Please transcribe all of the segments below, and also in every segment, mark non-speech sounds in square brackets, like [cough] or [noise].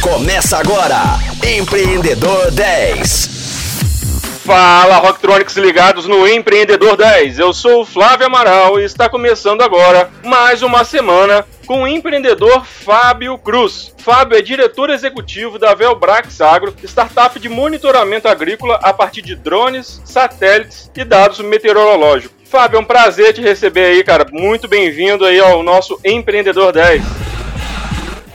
Começa agora, Empreendedor 10. Fala, Rocktronics ligados no Empreendedor 10. Eu sou o Flávio Amaral e está começando agora mais uma semana com o empreendedor Fábio Cruz. Fábio é diretor executivo da Velbrax Agro, startup de monitoramento agrícola a partir de drones, satélites e dados meteorológicos. Fábio, é um prazer te receber aí, cara. Muito bem-vindo aí ao nosso Empreendedor 10.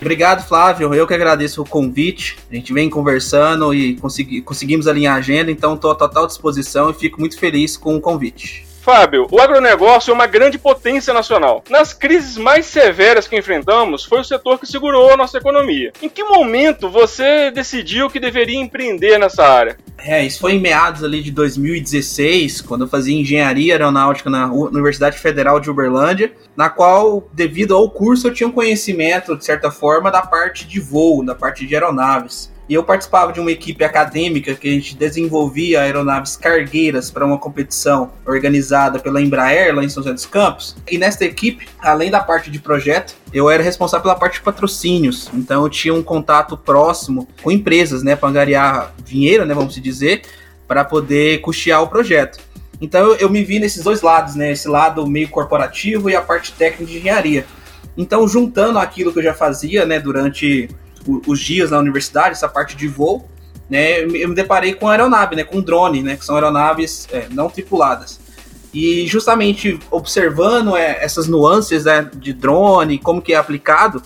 Obrigado, Flávio. Eu que agradeço o convite. A gente vem conversando e consegui, conseguimos alinhar a agenda, então estou à total disposição e fico muito feliz com o convite. Fábio, o agronegócio é uma grande potência nacional. Nas crises mais severas que enfrentamos, foi o setor que segurou a nossa economia. Em que momento você decidiu que deveria empreender nessa área? É, isso foi em meados ali de 2016, quando eu fazia engenharia aeronáutica na Universidade Federal de Uberlândia, na qual, devido ao curso, eu tinha um conhecimento, de certa forma, da parte de voo, da parte de aeronaves. E eu participava de uma equipe acadêmica que a gente desenvolvia aeronaves cargueiras para uma competição organizada pela Embraer lá em São José dos Campos. E nesta equipe, além da parte de projeto, eu era responsável pela parte de patrocínios. Então eu tinha um contato próximo com empresas, né, para angariar dinheiro, né, vamos dizer, para poder custear o projeto. Então eu, eu, me vi nesses dois lados, né, esse lado meio corporativo e a parte técnica de engenharia. Então juntando aquilo que eu já fazia, né, durante os dias na universidade, essa parte de voo, né, eu me deparei com aeronave, né, com drone, né, que são aeronaves é, não tripuladas. E justamente observando é, essas nuances né, de drone, como que é aplicado,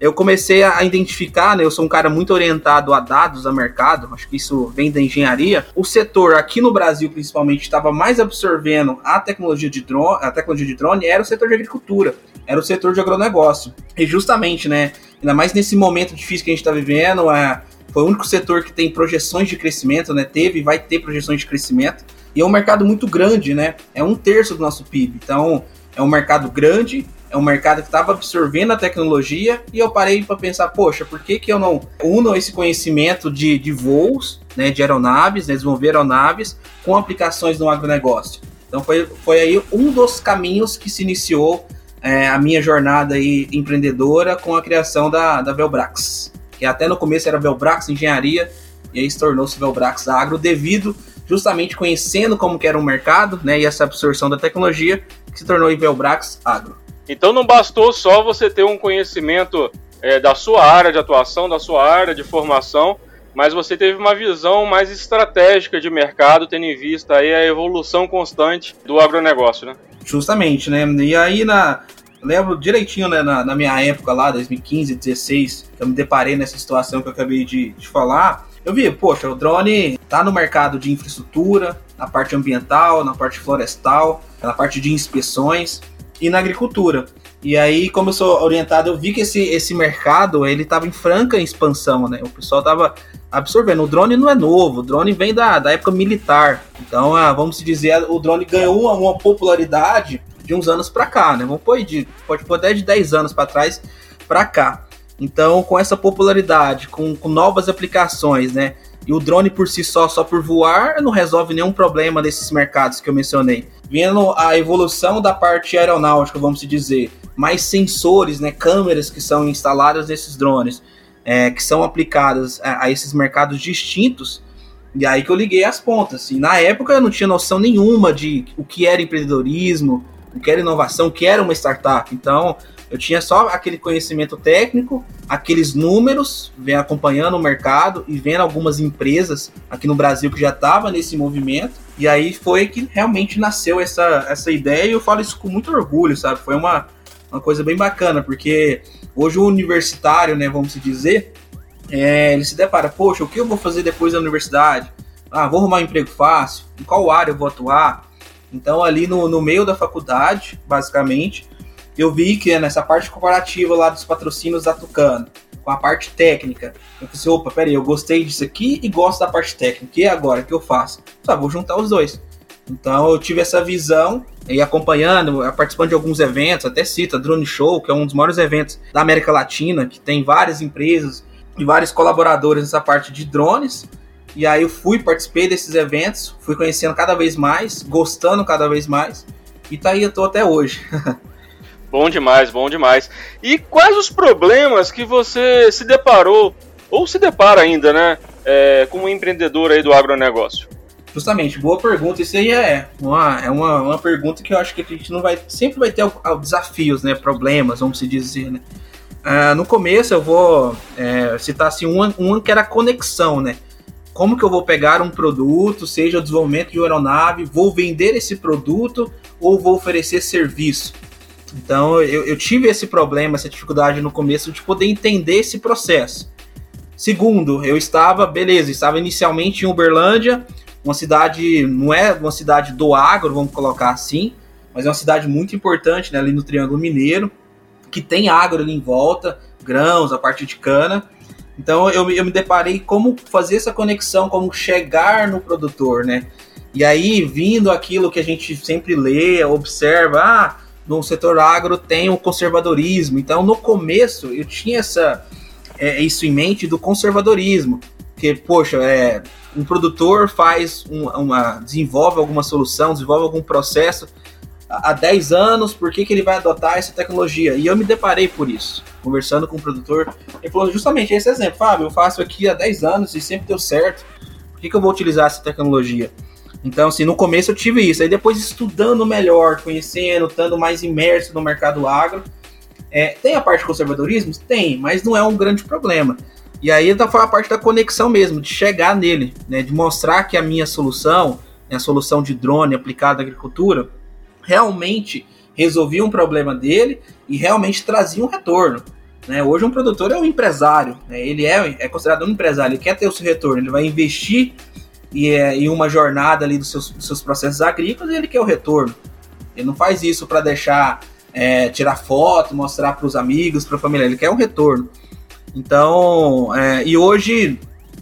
eu comecei a identificar, né, eu sou um cara muito orientado a dados, a mercado, acho que isso vem da engenharia. O setor aqui no Brasil, principalmente, estava mais absorvendo a tecnologia de drone, a tecnologia de drone era o setor de agricultura, era o setor de agronegócio. E justamente, né, ainda mais nesse momento difícil que a gente está vivendo, é, foi o único setor que tem projeções de crescimento, né? Teve e vai ter projeções de crescimento. E é um mercado muito grande, né? É um terço do nosso PIB. Então, é um mercado grande, é um mercado que estava absorvendo a tecnologia. E eu parei para pensar, poxa, por que, que eu não uno esse conhecimento de, de voos, né? De aeronaves, né, desenvolver aeronaves, com aplicações no agronegócio? Então, foi, foi aí um dos caminhos que se iniciou é, a minha jornada aí empreendedora com a criação da, da Velbrax, que até no começo era Velbrax Engenharia, e aí se tornou-se Velbrax Agro, devido justamente conhecendo como que era o mercado, né, e essa absorção da tecnologia, que se tornou Velbrax Agro. Então não bastou só você ter um conhecimento é, da sua área de atuação, da sua área de formação, mas você teve uma visão mais estratégica de mercado, tendo em vista aí a evolução constante do agronegócio, né? Justamente, né? E aí na. Lembro direitinho, né, na, na minha época lá, 2015, 16, que eu me deparei nessa situação que eu acabei de, de falar. Eu vi, poxa, o drone tá no mercado de infraestrutura, na parte ambiental, na parte florestal, na parte de inspeções e na agricultura. E aí, como eu sou orientado, eu vi que esse, esse mercado ele estava em franca expansão, né? O pessoal estava absorvendo. O drone não é novo, o drone vem da, da época militar. Então, ah, vamos dizer, o drone ganhou uma, uma popularidade de uns anos para cá, né? Vamos pôr de, pode pôr até de 10 anos para trás para cá. Então, com essa popularidade, com, com novas aplicações, né? E o drone por si só, só por voar, não resolve nenhum problema desses mercados que eu mencionei. Vendo a evolução da parte aeronáutica, vamos dizer, mais sensores, né, câmeras que são instaladas nesses drones, é, que são aplicadas a, a, esses mercados distintos. E aí que eu liguei as pontas. Assim. Na época eu não tinha noção nenhuma de o que era empreendedorismo, o que era inovação, o que era uma startup. Então eu tinha só aquele conhecimento técnico, aqueles números, vem acompanhando o mercado e vendo algumas empresas aqui no Brasil que já estavam nesse movimento. E aí foi que realmente nasceu essa, essa ideia e eu falo isso com muito orgulho, sabe? Foi uma, uma coisa bem bacana, porque hoje o universitário, né, vamos dizer, é, ele se depara, poxa, o que eu vou fazer depois da universidade? Ah, vou arrumar um emprego fácil? Em qual área eu vou atuar? Então, ali no, no meio da faculdade, basicamente, eu vi que nessa parte corporativa lá dos patrocínios da Tucano, com a parte técnica, eu falei assim, opa, peraí, eu gostei disso aqui e gosto da parte técnica, e agora, o que eu faço? Só vou juntar os dois. Então eu tive essa visão e acompanhando, participando de alguns eventos, até cita Drone Show, que é um dos maiores eventos da América Latina, que tem várias empresas e vários colaboradores nessa parte de drones. E aí eu fui, participei desses eventos, fui conhecendo cada vez mais, gostando cada vez mais, e tá aí eu tô até hoje. [laughs] bom demais, bom demais. E quais os problemas que você se deparou ou se depara ainda, né, é, como empreendedor aí do agronegócio? Justamente, boa pergunta. Isso aí é uma, é uma, uma pergunta que eu acho que a gente não vai. Sempre vai ter desafios, né? Problemas, vamos se dizer, né? Ah, no começo eu vou é, citar assim, um, um que era a conexão, né? Como que eu vou pegar um produto, seja o desenvolvimento de uma aeronave, vou vender esse produto ou vou oferecer serviço? Então eu, eu tive esse problema, essa dificuldade no começo de poder entender esse processo. Segundo, eu estava, beleza, estava inicialmente em Uberlândia, uma cidade, não é uma cidade do agro, vamos colocar assim, mas é uma cidade muito importante, né, ali no Triângulo Mineiro, que tem agro ali em volta, grãos, a parte de cana. Então eu, eu me deparei como fazer essa conexão, como chegar no produtor, né? E aí, vindo aquilo que a gente sempre lê, observa, ah, no setor agro tem o conservadorismo. Então, no começo, eu tinha essa, é, isso em mente do conservadorismo. Que, poxa, é, um produtor faz um, uma. desenvolve alguma solução, desenvolve algum processo há 10 anos, por que, que ele vai adotar essa tecnologia? E eu me deparei por isso, conversando com o produtor. Ele falou justamente esse exemplo, Fábio, eu faço aqui há 10 anos e sempre deu certo. Por que, que eu vou utilizar essa tecnologia? Então, assim, no começo eu tive isso. Aí depois estudando melhor, conhecendo, estando mais imerso no mercado agro. É, tem a parte de conservadorismo? Tem, mas não é um grande problema. E aí então, foi a parte da conexão mesmo, de chegar nele, né, de mostrar que a minha solução, né, a solução de drone aplicada à agricultura, realmente resolvia um problema dele e realmente trazia um retorno. Né? Hoje um produtor é um empresário, né? ele é, é considerado um empresário, ele quer ter o seu retorno, ele vai investir e, é, em uma jornada ali dos seus, dos seus processos agrícolas e ele quer o retorno. Ele não faz isso para deixar é, tirar foto, mostrar para os amigos, para a família, ele quer um retorno. Então, é, e hoje,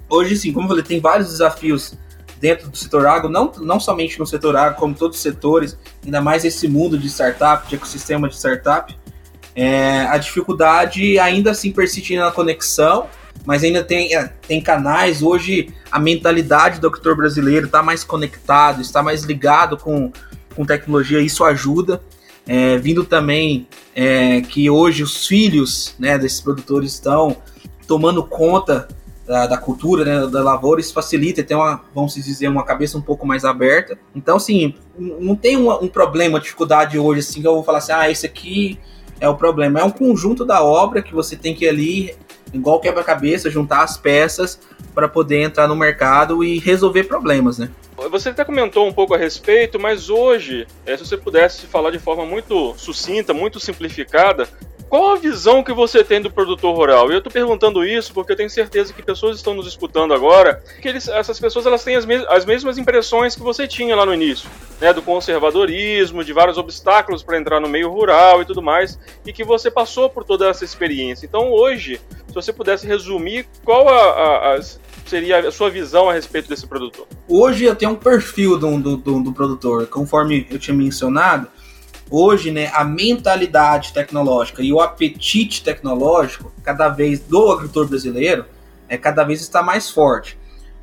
hoje sim, como eu falei, tem vários desafios dentro do setor agro, não, não somente no setor agro, como todos os setores, ainda mais esse mundo de startup, de ecossistema de startup, é, a dificuldade ainda assim persiste na conexão, mas ainda tem, é, tem canais. Hoje a mentalidade do agricultor brasileiro está mais conectado, está mais ligado com, com tecnologia, isso ajuda. É, vindo também é, que hoje os filhos né, desses produtores estão tomando conta da, da, cultura, né, da lavoura, isso facilita, tem uma, vamos dizer, uma cabeça um pouco mais aberta. Então, assim, não tem um, um problema, dificuldade hoje, assim, que eu vou falar assim, ah, esse aqui é o problema. É um conjunto da obra que você tem que ali, igual quebra-cabeça, juntar as peças para poder entrar no mercado e resolver problemas, né? Você até comentou um pouco a respeito, mas hoje, eh, se você pudesse falar de forma muito sucinta, muito simplificada, qual a visão que você tem do produtor rural? E eu estou perguntando isso porque eu tenho certeza que pessoas estão nos escutando agora, que eles, essas pessoas elas têm as, mes as mesmas impressões que você tinha lá no início, né, do conservadorismo, de vários obstáculos para entrar no meio rural e tudo mais, e que você passou por toda essa experiência. Então hoje, se você pudesse resumir, qual a, a, a seria a sua visão a respeito desse produtor? Hoje eu tenho um perfil do, do, do, do produtor, conforme eu tinha mencionado, hoje, né, a mentalidade tecnológica e o apetite tecnológico, cada vez do agricultor brasileiro, é cada vez está mais forte.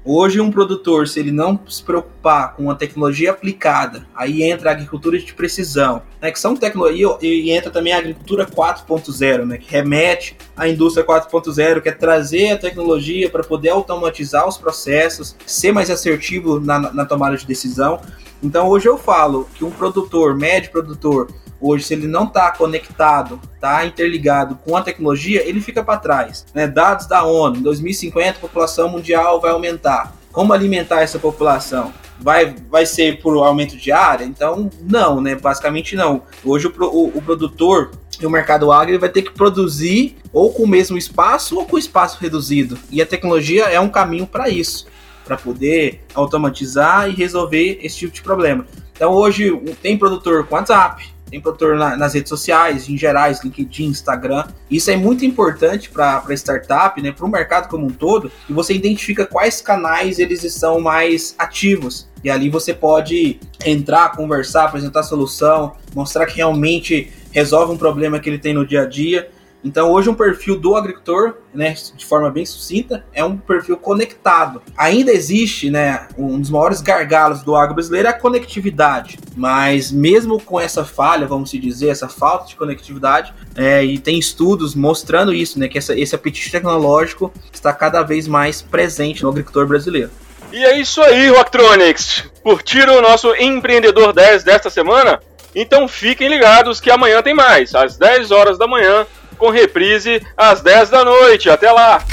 Hoje, um produtor, se ele não se preocupar com a tecnologia aplicada, aí entra a agricultura de precisão, né, que são tecnologia, e entra também a agricultura 4.0, né, que remete à indústria 4.0, que é trazer a tecnologia para poder automatizar os processos, ser mais assertivo na, na tomada de decisão. Então hoje eu falo que um produtor, médio produtor, hoje se ele não está conectado, está interligado com a tecnologia, ele fica para trás. Né? Dados da ONU, em 2050 a população mundial vai aumentar. Como alimentar essa população? Vai, vai ser por aumento de área? Então, não, né? Basicamente não. Hoje o, o, o produtor e o mercado agro vai ter que produzir ou com o mesmo espaço ou com espaço reduzido. E a tecnologia é um caminho para isso para poder automatizar e resolver esse tipo de problema. Então hoje tem produtor com WhatsApp, tem produtor na, nas redes sociais, em gerais, LinkedIn, Instagram. Isso é muito importante para a startup, né, para o mercado como um todo, que você identifica quais canais eles estão mais ativos. E ali você pode entrar, conversar, apresentar solução, mostrar que realmente resolve um problema que ele tem no dia a dia Então hoje um perfil do agricultor, né, de forma bem sucinta, é um perfil conectado. Ainda existe, né, um dos maiores gargalos do agro brasileiro é a conectividade. Mas mesmo com essa falha, vamos dizer, essa falta de conectividade, é, e tem estudos mostrando isso, né, que essa, esse apetite tecnológico está cada vez mais presente no agricultor brasileiro. E é isso aí, Rocktronics. Curtiram o nosso Empreendedor 10 desta semana? Então fiquem ligados que amanhã tem mais, às 10 horas da manhã, com reprise às 10 da noite. Até lá!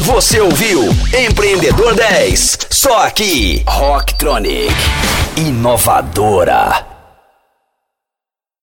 Você ouviu Empreendedor 10, só aqui, Rocktronic, inovadora.